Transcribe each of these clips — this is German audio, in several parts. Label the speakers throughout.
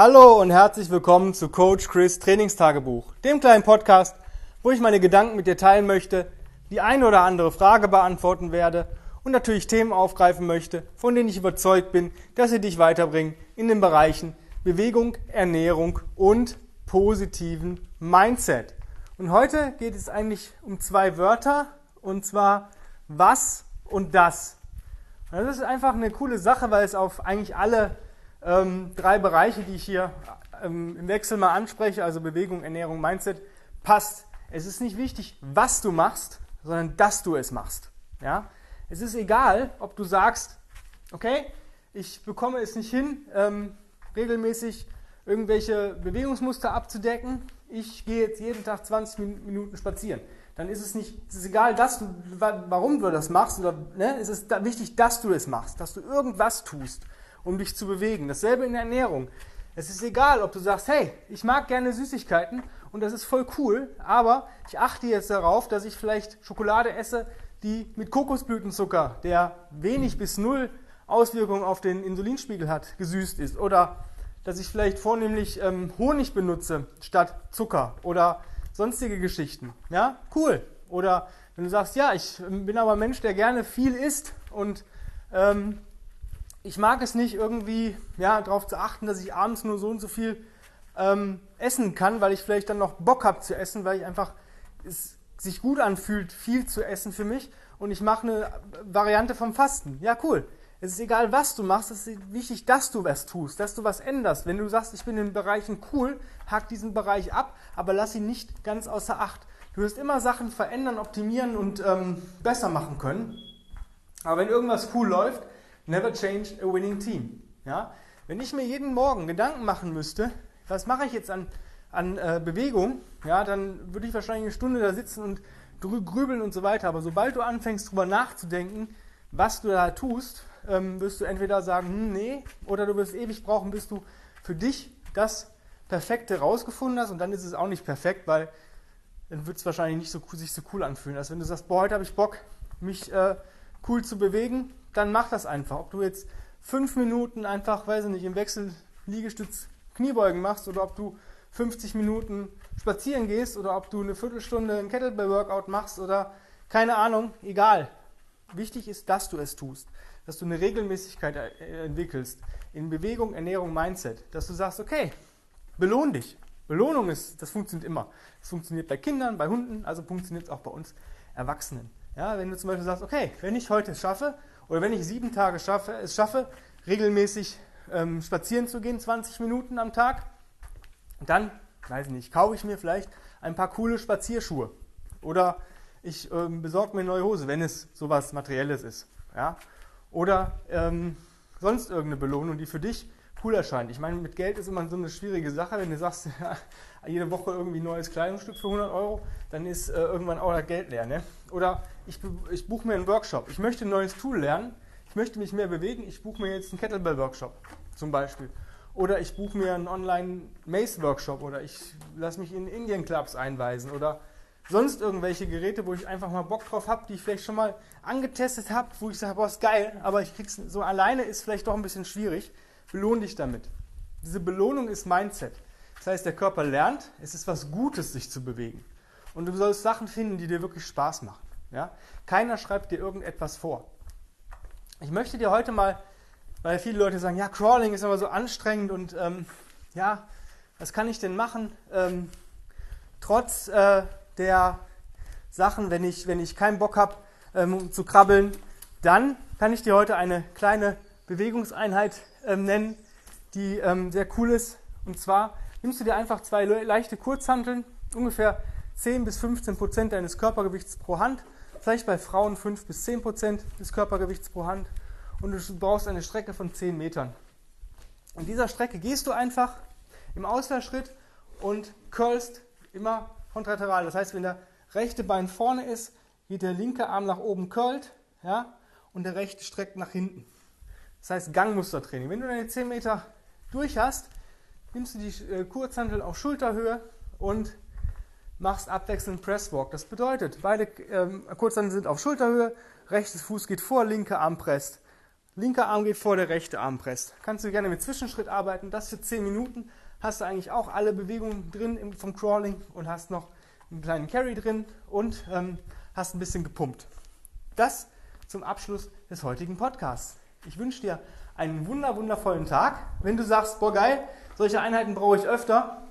Speaker 1: Hallo und herzlich willkommen zu Coach Chris Trainingstagebuch, dem kleinen Podcast, wo ich meine Gedanken mit dir teilen möchte, die eine oder andere Frage beantworten werde und natürlich Themen aufgreifen möchte, von denen ich überzeugt bin, dass sie dich weiterbringen in den Bereichen Bewegung, Ernährung und positiven Mindset. Und heute geht es eigentlich um zwei Wörter, und zwar was und das. Und das ist einfach eine coole Sache, weil es auf eigentlich alle ähm, drei Bereiche, die ich hier ähm, im Wechsel mal anspreche, also Bewegung, Ernährung, Mindset, passt. Es ist nicht wichtig, was du machst, sondern dass du es machst. Ja? Es ist egal, ob du sagst, okay, ich bekomme es nicht hin, ähm, regelmäßig irgendwelche Bewegungsmuster abzudecken. Ich gehe jetzt jeden Tag 20 Minuten spazieren. Dann ist es nicht, es ist egal, dass du, warum du das machst, oder ne, es ist wichtig, dass du es machst, dass du irgendwas tust um dich zu bewegen. Dasselbe in der Ernährung. Es ist egal, ob du sagst, hey, ich mag gerne Süßigkeiten und das ist voll cool, aber ich achte jetzt darauf, dass ich vielleicht Schokolade esse, die mit Kokosblütenzucker, der wenig bis null Auswirkungen auf den Insulinspiegel hat, gesüßt ist. Oder dass ich vielleicht vornehmlich ähm, Honig benutze statt Zucker oder sonstige Geschichten. Ja, cool. Oder wenn du sagst, ja, ich ähm, bin aber ein Mensch, der gerne viel isst und ähm, ich mag es nicht irgendwie ja, darauf zu achten, dass ich abends nur so und so viel ähm, essen kann, weil ich vielleicht dann noch Bock habe zu essen, weil ich einfach es sich gut anfühlt, viel zu essen für mich und ich mache eine Variante vom Fasten. Ja, cool. Es ist egal, was du machst, es ist wichtig, dass du was tust, dass du was änderst. Wenn du sagst, ich bin in Bereichen cool, hack diesen Bereich ab, aber lass ihn nicht ganz außer Acht. Du wirst immer Sachen verändern, optimieren und ähm, besser machen können. Aber wenn irgendwas cool läuft, Never change a winning team. Ja? Wenn ich mir jeden Morgen Gedanken machen müsste, was mache ich jetzt an, an äh, Bewegung, ja, dann würde ich wahrscheinlich eine Stunde da sitzen und grübeln und so weiter. Aber sobald du anfängst, darüber nachzudenken, was du da tust, ähm, wirst du entweder sagen, hm, nee, oder du wirst ewig brauchen, bis du für dich das Perfekte rausgefunden hast. Und dann ist es auch nicht perfekt, weil dann wird es wahrscheinlich nicht so, sich so cool anfühlen. Als wenn du sagst, boah, heute habe ich Bock, mich äh, cool zu bewegen, dann mach das einfach. Ob du jetzt fünf Minuten einfach, weiß ich nicht, im Wechsel Liegestütz Kniebeugen machst oder ob du 50 Minuten spazieren gehst oder ob du eine Viertelstunde ein Kettlebell-Workout machst oder keine Ahnung, egal. Wichtig ist, dass du es tust, dass du eine Regelmäßigkeit entwickelst in Bewegung, Ernährung, Mindset, dass du sagst, okay, belohn dich. Belohnung ist, das funktioniert immer. Das funktioniert bei Kindern, bei Hunden, also funktioniert es auch bei uns Erwachsenen. Ja, wenn du zum Beispiel sagst, okay, wenn ich heute es schaffe, oder wenn ich sieben Tage schaffe, es schaffe, regelmäßig ähm, spazieren zu gehen, 20 Minuten am Tag, dann, weiß ich nicht, kaufe ich mir vielleicht ein paar coole Spazierschuhe. Oder ich ähm, besorge mir eine neue Hose, wenn es sowas Materielles ist. Ja? Oder ähm, sonst irgendeine Belohnung, die für dich cool erscheint. Ich meine, mit Geld ist immer so eine schwierige Sache. Wenn du sagst, ja, jede Woche irgendwie neues Kleidungsstück für 100 Euro, dann ist äh, irgendwann auch das Geld leer. Ne? Oder ich, ich buche mir einen Workshop. Ich möchte ein neues Tool lernen. Ich möchte mich mehr bewegen. Ich buche mir jetzt einen Kettlebell-Workshop zum Beispiel. Oder ich buche mir einen Online-Mace-Workshop. Oder ich lasse mich in Indien-Clubs einweisen. Oder sonst irgendwelche Geräte, wo ich einfach mal Bock drauf habe, die ich vielleicht schon mal angetestet habe, wo ich sage, boah, ist geil, aber ich krieg's so alleine ist vielleicht doch ein bisschen schwierig. Belohn dich damit. Diese Belohnung ist Mindset. Das heißt, der Körper lernt, es ist was Gutes, sich zu bewegen. Und du sollst Sachen finden, die dir wirklich Spaß machen. Ja? Keiner schreibt dir irgendetwas vor. Ich möchte dir heute mal, weil viele Leute sagen, ja, Crawling ist aber so anstrengend und ähm, ja, was kann ich denn machen? Ähm, trotz äh, der Sachen, wenn ich, wenn ich keinen Bock habe ähm, zu krabbeln, dann kann ich dir heute eine kleine Bewegungseinheit ähm, nennen, die ähm, sehr cool ist. Und zwar nimmst du dir einfach zwei leichte Kurzhanteln, ungefähr 10 bis 15 Prozent deines Körpergewichts pro Hand, vielleicht bei Frauen 5 bis 10 Prozent des Körpergewichts pro Hand und du brauchst eine Strecke von 10 Metern. In dieser Strecke gehst du einfach im Ausfallschritt und curlst immer kontrateral. Das heißt, wenn der rechte Bein vorne ist, geht der linke Arm nach oben curlt ja, und der rechte streckt nach hinten. Das heißt Gangmustertraining. Wenn du deine 10 Meter durch hast, nimmst du die äh, Kurzhantel auf Schulterhöhe und machst abwechselnd Presswalk. Das bedeutet, beide ähm, Kurzhantel sind auf Schulterhöhe, rechtes Fuß geht vor, linke Arm presst. Linker Arm geht vor, der rechte Arm presst. Kannst du gerne mit Zwischenschritt arbeiten. Das für 10 Minuten hast du eigentlich auch alle Bewegungen drin vom Crawling und hast noch einen kleinen Carry drin und ähm, hast ein bisschen gepumpt. Das zum Abschluss des heutigen Podcasts. Ich wünsche dir einen wunder, wundervollen Tag. Wenn du sagst, boah geil, solche Einheiten brauche ich öfter,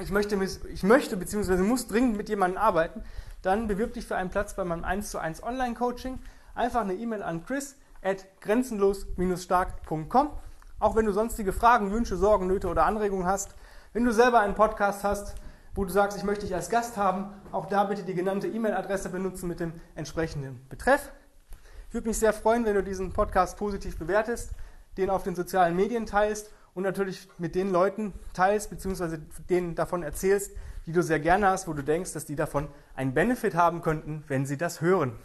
Speaker 1: ich möchte, ich möchte bzw. muss dringend mit jemandem arbeiten, dann bewirb dich für einen Platz bei meinem 1 zu 1 Online-Coaching. Einfach eine E-Mail an chris at grenzenlos-stark.com. Auch wenn du sonstige Fragen, Wünsche, Sorgen, Nöte oder Anregungen hast, wenn du selber einen Podcast hast, wo du sagst, ich möchte dich als Gast haben, auch da bitte die genannte E-Mail-Adresse benutzen mit dem entsprechenden Betreff. Ich würde mich sehr freuen, wenn du diesen Podcast positiv bewertest, den auf den sozialen Medien teilst und natürlich mit den Leuten teilst, beziehungsweise denen davon erzählst, die du sehr gerne hast, wo du denkst, dass die davon einen Benefit haben könnten, wenn sie das hören.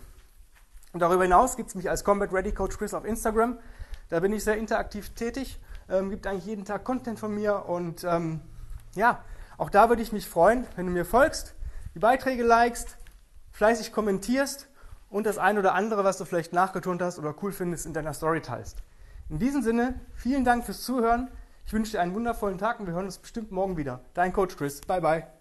Speaker 1: Und darüber hinaus gibt es mich als Combat Ready Coach Chris auf Instagram. Da bin ich sehr interaktiv tätig, ähm, gibt eigentlich jeden Tag Content von mir und ähm, ja, auch da würde ich mich freuen, wenn du mir folgst, die Beiträge likest, fleißig kommentierst und das ein oder andere, was du vielleicht nachgetont hast oder cool findest, in deiner Story teilst. In diesem Sinne, vielen Dank fürs Zuhören. Ich wünsche dir einen wundervollen Tag und wir hören uns bestimmt morgen wieder. Dein Coach Chris. Bye bye.